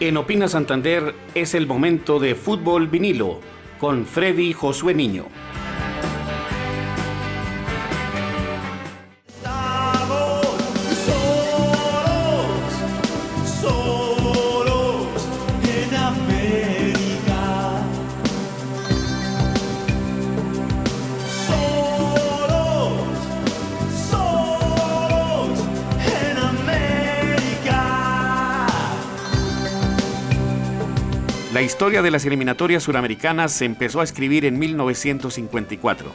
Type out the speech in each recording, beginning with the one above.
En Opina Santander es el momento de fútbol vinilo con Freddy Josué Niño. Historia de las eliminatorias suramericanas se empezó a escribir en 1954.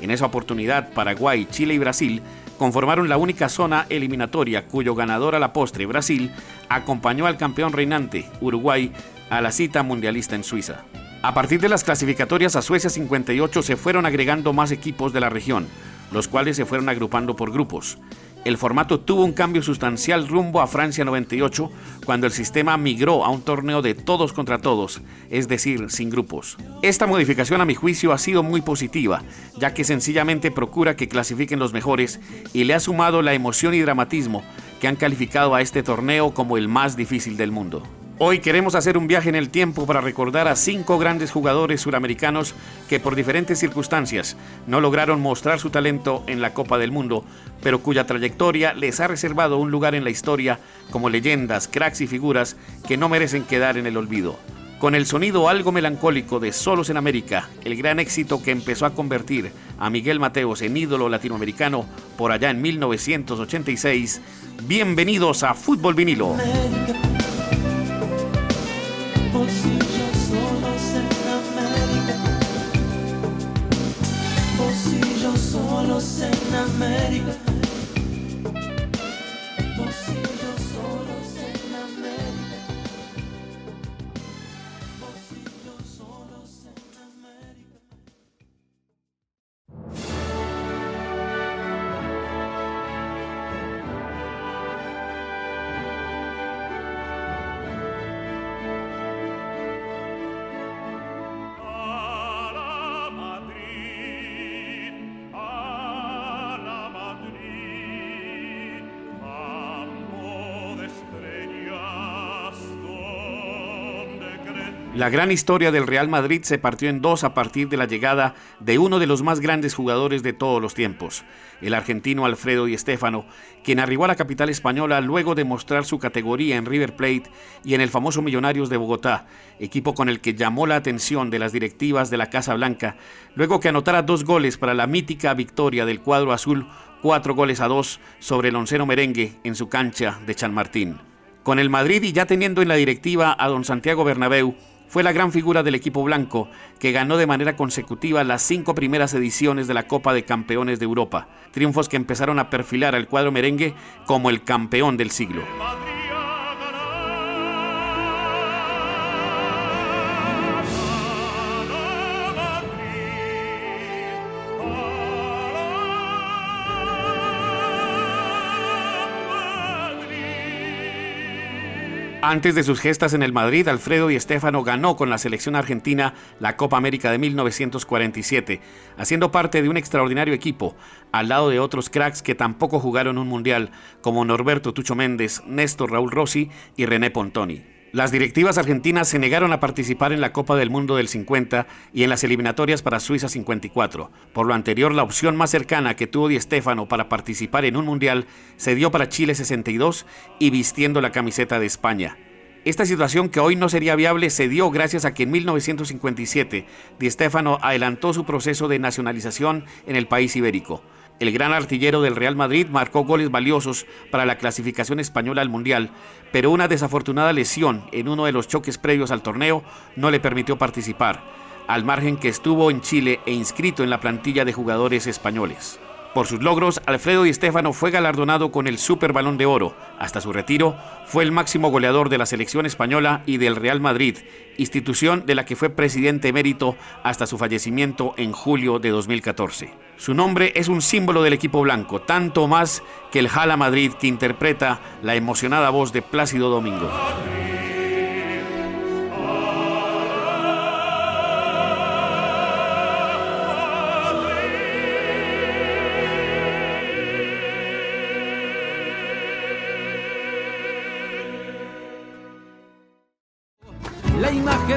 En esa oportunidad, Paraguay, Chile y Brasil conformaron la única zona eliminatoria cuyo ganador a la postre, Brasil, acompañó al campeón reinante, Uruguay, a la cita mundialista en Suiza. A partir de las clasificatorias a Suecia 58 se fueron agregando más equipos de la región, los cuales se fueron agrupando por grupos el formato tuvo un cambio sustancial rumbo a Francia 98 cuando el sistema migró a un torneo de todos contra todos, es decir, sin grupos. Esta modificación a mi juicio ha sido muy positiva, ya que sencillamente procura que clasifiquen los mejores y le ha sumado la emoción y dramatismo que han calificado a este torneo como el más difícil del mundo. Hoy queremos hacer un viaje en el tiempo para recordar a cinco grandes jugadores suramericanos que por diferentes circunstancias no lograron mostrar su talento en la Copa del Mundo, pero cuya trayectoria les ha reservado un lugar en la historia como leyendas, cracks y figuras que no merecen quedar en el olvido. Con el sonido algo melancólico de Solos en América, el gran éxito que empezó a convertir a Miguel Mateos en ídolo latinoamericano por allá en 1986, bienvenidos a Fútbol Vinilo. América. La gran historia del Real Madrid se partió en dos a partir de la llegada de uno de los más grandes jugadores de todos los tiempos, el argentino Alfredo Di Stéfano, quien arribó a la capital española luego de mostrar su categoría en River Plate y en el famoso Millonarios de Bogotá, equipo con el que llamó la atención de las directivas de la Casa Blanca, luego que anotara dos goles para la mítica victoria del cuadro azul, cuatro goles a dos sobre el onceno merengue en su cancha de San Martín. Con el Madrid y ya teniendo en la directiva a don Santiago Bernabéu, fue la gran figura del equipo blanco, que ganó de manera consecutiva las cinco primeras ediciones de la Copa de Campeones de Europa, triunfos que empezaron a perfilar al cuadro merengue como el campeón del siglo. Antes de sus gestas en el Madrid, Alfredo Di Stéfano ganó con la selección argentina la Copa América de 1947, haciendo parte de un extraordinario equipo, al lado de otros cracks que tampoco jugaron un mundial, como Norberto Tucho Méndez, Néstor Raúl Rossi y René Pontoni. Las directivas argentinas se negaron a participar en la Copa del Mundo del 50 y en las eliminatorias para Suiza 54. Por lo anterior, la opción más cercana que tuvo Di Stéfano para participar en un mundial se dio para Chile 62 y vistiendo la camiseta de España. Esta situación que hoy no sería viable se dio gracias a que en 1957 Di Stéfano adelantó su proceso de nacionalización en el país ibérico. El gran artillero del Real Madrid marcó goles valiosos para la clasificación española al Mundial, pero una desafortunada lesión en uno de los choques previos al torneo no le permitió participar, al margen que estuvo en Chile e inscrito en la plantilla de jugadores españoles. Por sus logros, Alfredo Di Stéfano fue galardonado con el Super Balón de Oro. Hasta su retiro, fue el máximo goleador de la selección española y del Real Madrid, institución de la que fue presidente emérito hasta su fallecimiento en julio de 2014. Su nombre es un símbolo del equipo blanco, tanto más que el Jala Madrid que interpreta la emocionada voz de Plácido Domingo.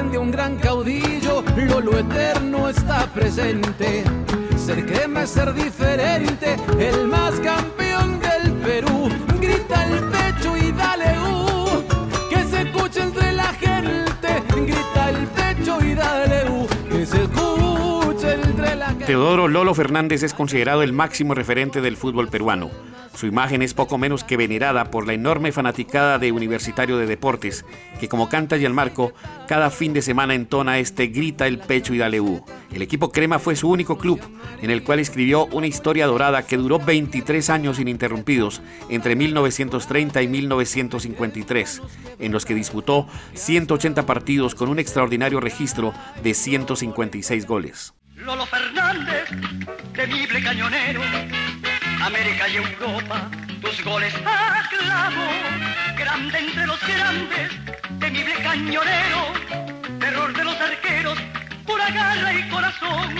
Imagen de un gran caudillo, Lolo eterno está presente. Ser crema es ser diferente, el más campeón del Perú. Grita el pecho y dale U, que se escuche entre la gente. Grita el pecho y dale U, que se escuche entre la gente. Teodoro Lolo Fernández es considerado el máximo referente del fútbol peruano. Su imagen es poco menos que venerada por la enorme fanaticada de Universitario de Deportes, que como canta y el marco, cada fin de semana entona este Grita el pecho y dale U. El equipo Crema fue su único club, en el cual escribió una historia dorada que duró 23 años ininterrumpidos, entre 1930 y 1953, en los que disputó 180 partidos con un extraordinario registro de 156 goles. Lolo Fernández, temible cañonero, América y Europa, tus goles aclamo, grande entre los grandes, temible cañonero, terror de los arqueros, pura garra y corazón,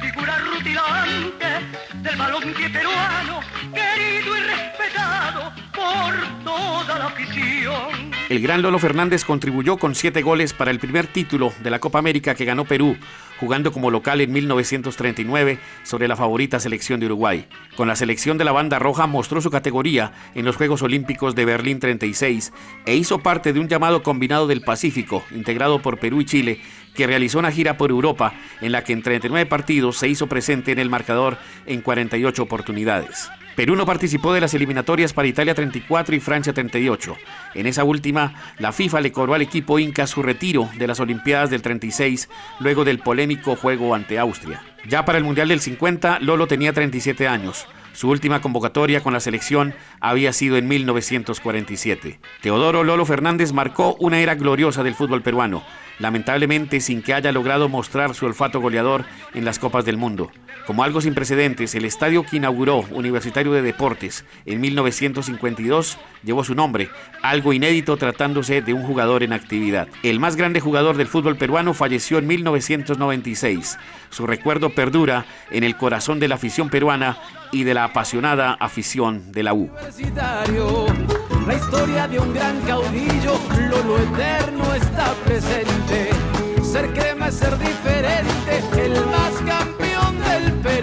figura rutilante del balompié peruano, querido y respetado por toda la afición. El gran Lolo Fernández contribuyó con siete goles para el primer título de la Copa América que ganó Perú, jugando como local en 1939 sobre la favorita selección de Uruguay. Con la selección de la banda roja mostró su categoría en los Juegos Olímpicos de Berlín 36 e hizo parte de un llamado combinado del Pacífico, integrado por Perú y Chile, que realizó una gira por Europa en la que en 39 partidos se hizo presente en el marcador en 48 oportunidades. Perú no participó de las eliminatorias para Italia 34 y Francia 38. En esa última, la FIFA le cobró al equipo inca su retiro de las Olimpiadas del 36 luego del polémico juego ante Austria. Ya para el Mundial del 50, Lolo tenía 37 años. Su última convocatoria con la selección había sido en 1947. Teodoro Lolo Fernández marcó una era gloriosa del fútbol peruano, lamentablemente sin que haya logrado mostrar su olfato goleador en las Copas del Mundo. Como algo sin precedentes, el estadio que inauguró Universitario de Deportes en 1952 llevó su nombre, algo inédito tratándose de un jugador en actividad. El más grande jugador del fútbol peruano falleció en 1996. Su recuerdo perdura en el corazón de la afición peruana y de la apasionada afición de la U. La historia de un gran caudillo, Lolo eterno está presente. Ser crema es ser diferente, el más campeón del Perú.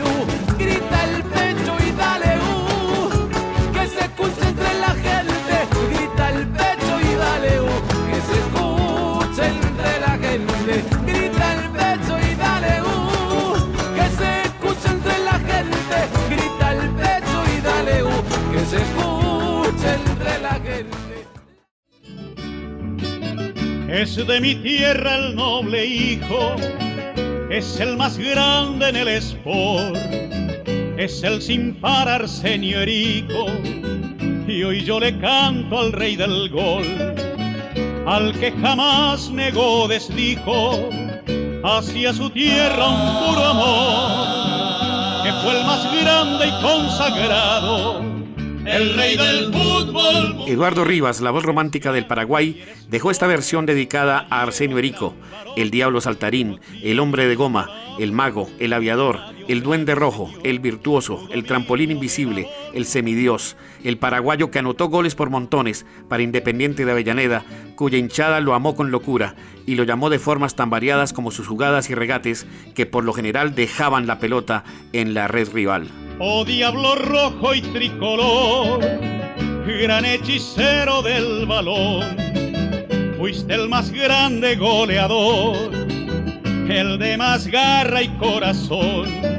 Es de mi tierra el noble hijo, es el más grande en el sport, es el sin par Arsenio Erico, y hoy yo le canto al rey del gol, al que jamás negó desdijo hacia su tierra un puro amor, que fue el más grande y consagrado, el rey del fútbol. Eduardo Rivas, la voz romántica del Paraguay, dejó esta versión dedicada a Arsenio Erico, el diablo saltarín, el hombre de goma, el mago, el aviador, el duende rojo, el virtuoso, el trampolín invisible, el semidios, el paraguayo que anotó goles por montones para Independiente de Avellaneda, cuya hinchada lo amó con locura y lo llamó de formas tan variadas como sus jugadas y regates que por lo general dejaban la pelota en la red rival. Oh diablo rojo y tricolor, gran hechicero del balón, fuiste el más grande goleador, el de más garra y corazón,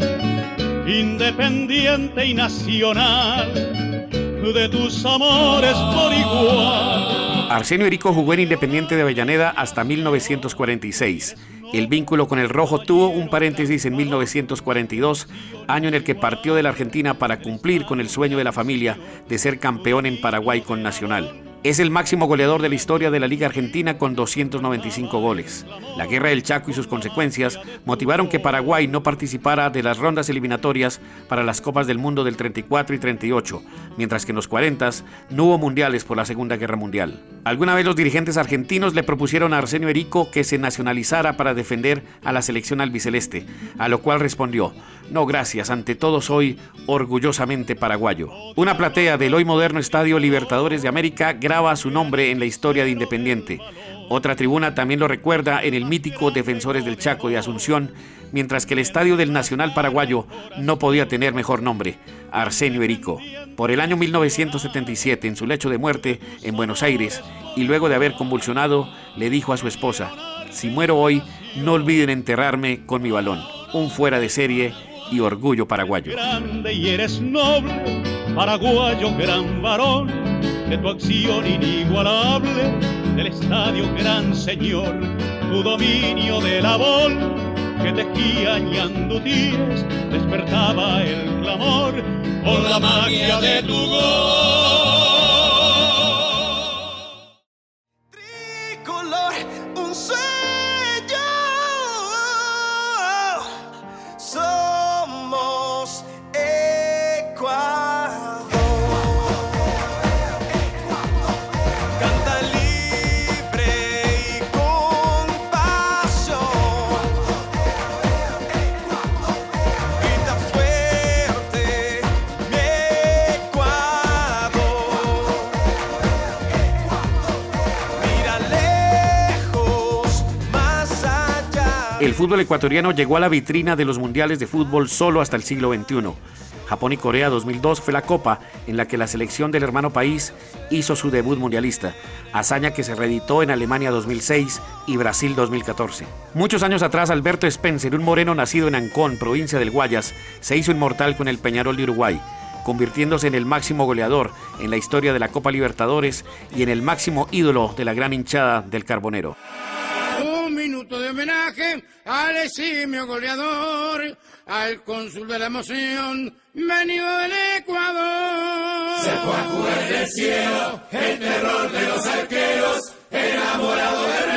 independiente y nacional, de tus amores por igual. Arsenio Erico jugó en Independiente de Avellaneda hasta 1946. El vínculo con el rojo tuvo un paréntesis en 1942, año en el que partió de la Argentina para cumplir con el sueño de la familia de ser campeón en Paraguay con Nacional. Es el máximo goleador de la historia de la Liga Argentina con 295 goles. La guerra del Chaco y sus consecuencias motivaron que Paraguay no participara de las rondas eliminatorias para las Copas del Mundo del 34 y 38, mientras que en los 40 no hubo mundiales por la Segunda Guerra Mundial. Alguna vez los dirigentes argentinos le propusieron a Arsenio Erico que se nacionalizara para defender a la selección albiceleste, a lo cual respondió, No, gracias, ante todo soy orgullosamente paraguayo. Una platea del hoy moderno Estadio Libertadores de América graba su nombre en la historia de Independiente. Otra tribuna también lo recuerda en el mítico Defensores del Chaco de Asunción, mientras que el Estadio del Nacional Paraguayo no podía tener mejor nombre, Arsenio Erico. Por el año 1977, en su lecho de muerte en Buenos Aires, y luego de haber convulsionado, le dijo a su esposa, si muero hoy, no olviden enterrarme con mi balón. Un fuera de serie y orgullo paraguayo. Grande y eres noble, paraguayo gran varón, de tu acción inigualable, del estadio gran señor, tu dominio de la bol, que tejía ñandutíes, despertaba el clamor con la magia de tu gol. Fútbol ecuatoriano llegó a la vitrina de los mundiales de fútbol solo hasta el siglo XXI. Japón y Corea 2002 fue la copa en la que la selección del hermano país hizo su debut mundialista, hazaña que se reeditó en Alemania 2006 y Brasil 2014. Muchos años atrás, Alberto Spencer, un moreno nacido en Ancón, provincia del Guayas, se hizo inmortal con el Peñarol de Uruguay, convirtiéndose en el máximo goleador en la historia de la Copa Libertadores y en el máximo ídolo de la gran hinchada del Carbonero. Homenaje al eximio goleador, al cónsul de la emoción, venido del Ecuador. Se fue a jugar en el cielo, el terror de los arqueros, enamorado de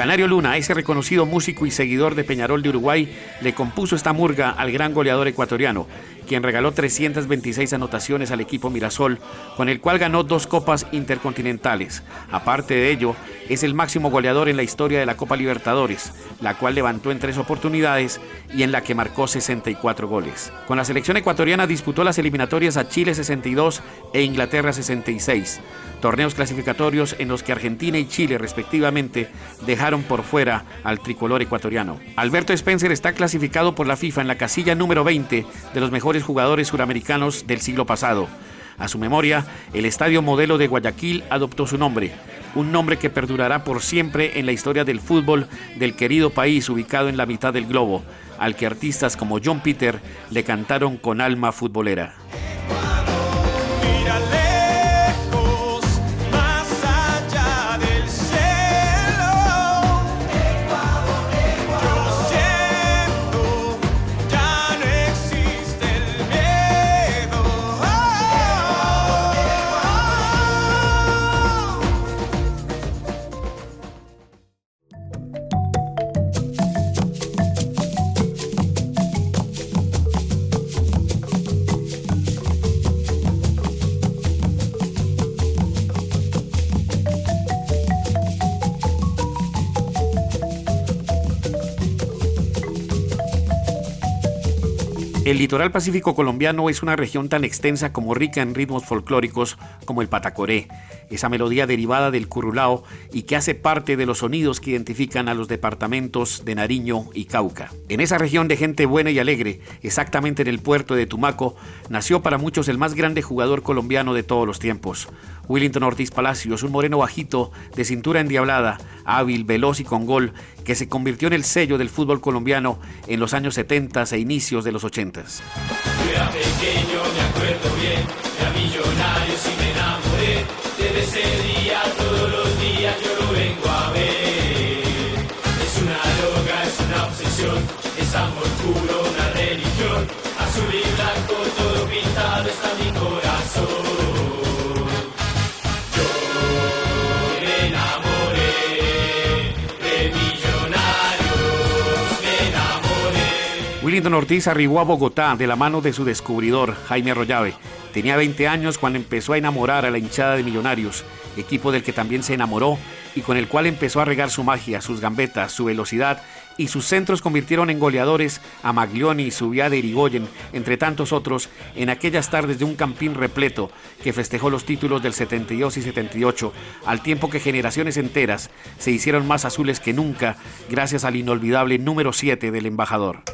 Canario Luna, ese reconocido músico y seguidor de Peñarol de Uruguay, le compuso esta murga al gran goleador ecuatoriano, quien regaló 326 anotaciones al equipo Mirasol, con el cual ganó dos copas intercontinentales. Aparte de ello, es el máximo goleador en la historia de la Copa Libertadores, la cual levantó en tres oportunidades y en la que marcó 64 goles. Con la selección ecuatoriana disputó las eliminatorias a Chile 62 e Inglaterra 66, torneos clasificatorios en los que Argentina y Chile respectivamente dejaron por fuera al tricolor ecuatoriano. Alberto Spencer está clasificado por la FIFA en la casilla número 20 de los mejores jugadores suramericanos del siglo pasado. A su memoria, el Estadio Modelo de Guayaquil adoptó su nombre, un nombre que perdurará por siempre en la historia del fútbol del querido país ubicado en la mitad del globo, al que artistas como John Peter le cantaron con alma futbolera. Litoral pacífico colombiano es una región tan extensa como rica en ritmos folclóricos como el patacoré, esa melodía derivada del currulao y que hace parte de los sonidos que identifican a los departamentos de Nariño y Cauca. En esa región de gente buena y alegre, exactamente en el puerto de Tumaco, nació para muchos el más grande jugador colombiano de todos los tiempos. Willington Ortiz Palacios, un moreno bajito, de cintura endiablada, hábil, veloz y con gol, que se convirtió en el sello del fútbol colombiano en los años 70 e inicios de los 80. Era Willington Ortiz arribó a Bogotá de la mano de su descubridor, Jaime Arroyave. Tenía 20 años cuando empezó a enamorar a la hinchada de Millonarios, equipo del que también se enamoró y con el cual empezó a regar su magia, sus gambetas, su velocidad y sus centros convirtieron en goleadores a Maglioni, Subiade y Irigoyen, entre tantos otros, en aquellas tardes de un campín repleto que festejó los títulos del 72 y 78, al tiempo que generaciones enteras se hicieron más azules que nunca gracias al inolvidable número 7 del embajador.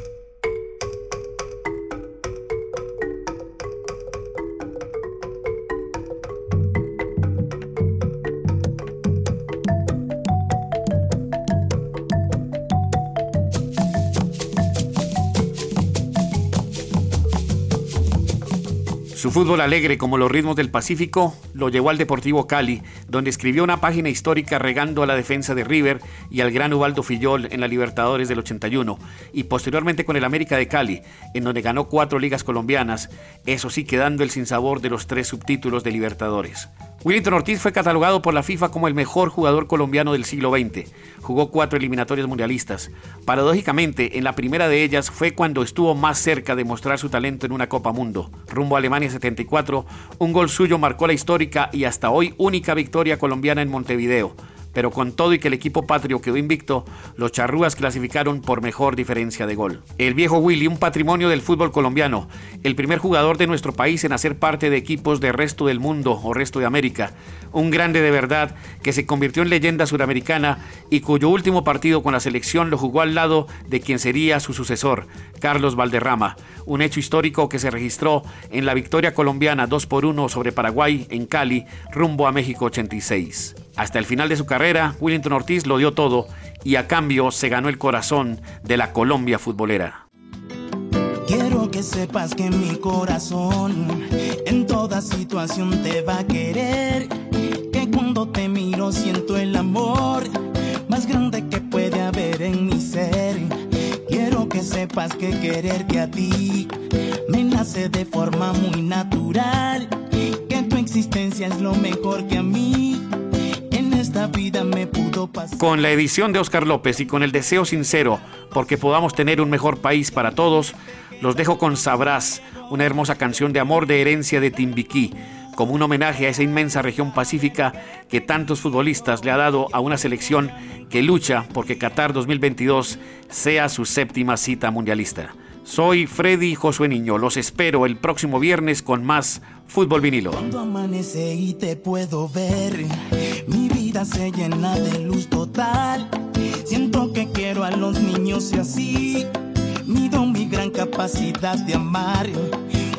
Fútbol alegre como los ritmos del Pacífico lo llevó al Deportivo Cali, donde escribió una página histórica regando a la defensa de River y al gran Ubaldo Fillol en la Libertadores del 81, y posteriormente con el América de Cali, en donde ganó cuatro ligas colombianas, eso sí quedando el sinsabor de los tres subtítulos de Libertadores. Willington Ortiz fue catalogado por la FIFA como el mejor jugador colombiano del siglo XX. Jugó cuatro eliminatorias mundialistas. Paradójicamente, en la primera de ellas fue cuando estuvo más cerca de mostrar su talento en una Copa Mundo. Rumbo a Alemania 74, un gol suyo marcó la histórica y hasta hoy única victoria colombiana en Montevideo pero con todo y que el equipo patrio quedó invicto, los charrúas clasificaron por mejor diferencia de gol. El viejo Willy, un patrimonio del fútbol colombiano, el primer jugador de nuestro país en hacer parte de equipos del resto del mundo o resto de América, un grande de verdad que se convirtió en leyenda suramericana y cuyo último partido con la selección lo jugó al lado de quien sería su sucesor, Carlos Valderrama, un hecho histórico que se registró en la victoria colombiana 2 por 1 sobre Paraguay en Cali, rumbo a México 86. Hasta el final de su carrera, Willington Ortiz lo dio todo y a cambio se ganó el corazón de la Colombia futbolera. Quiero que sepas que mi corazón en toda situación te va a querer. Que cuando te miro siento el amor más grande que puede haber en mi ser. Quiero que sepas que quererte a ti me nace de forma muy natural. Que tu existencia es lo mejor que a mí en esta vida me pudo pasar. Con la edición de Oscar López y con el deseo sincero porque podamos tener un mejor país para todos, los dejo con Sabrás, una hermosa canción de amor de herencia de Timbiquí, como un homenaje a esa inmensa región pacífica que tantos futbolistas le ha dado a una selección que lucha porque Qatar 2022 sea su séptima cita mundialista. Soy Freddy Josué Niño, los espero el próximo viernes con más Fútbol Vinilo. Cuando amanece y te puedo ver, se llena de luz total. Siento que quiero a los niños y así mido mi gran capacidad de amar.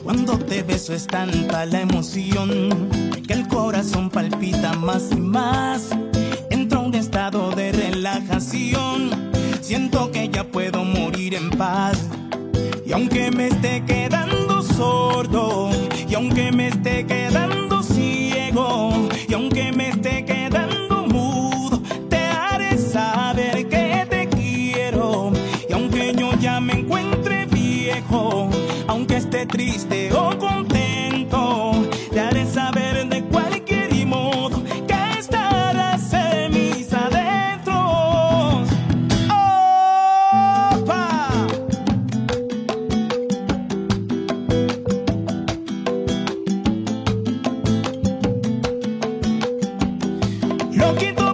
Cuando te beso es tanta la emoción que el corazón palpita más y más. Entro a un estado de relajación. Siento que ya puedo morir en paz. Y aunque me esté quedando sordo, y aunque me esté quedando ciego, y aunque me esté quedando esté triste o contento, te haré saber de cualquier modo que estarás en mis adentros. ¡Opa! Loquito por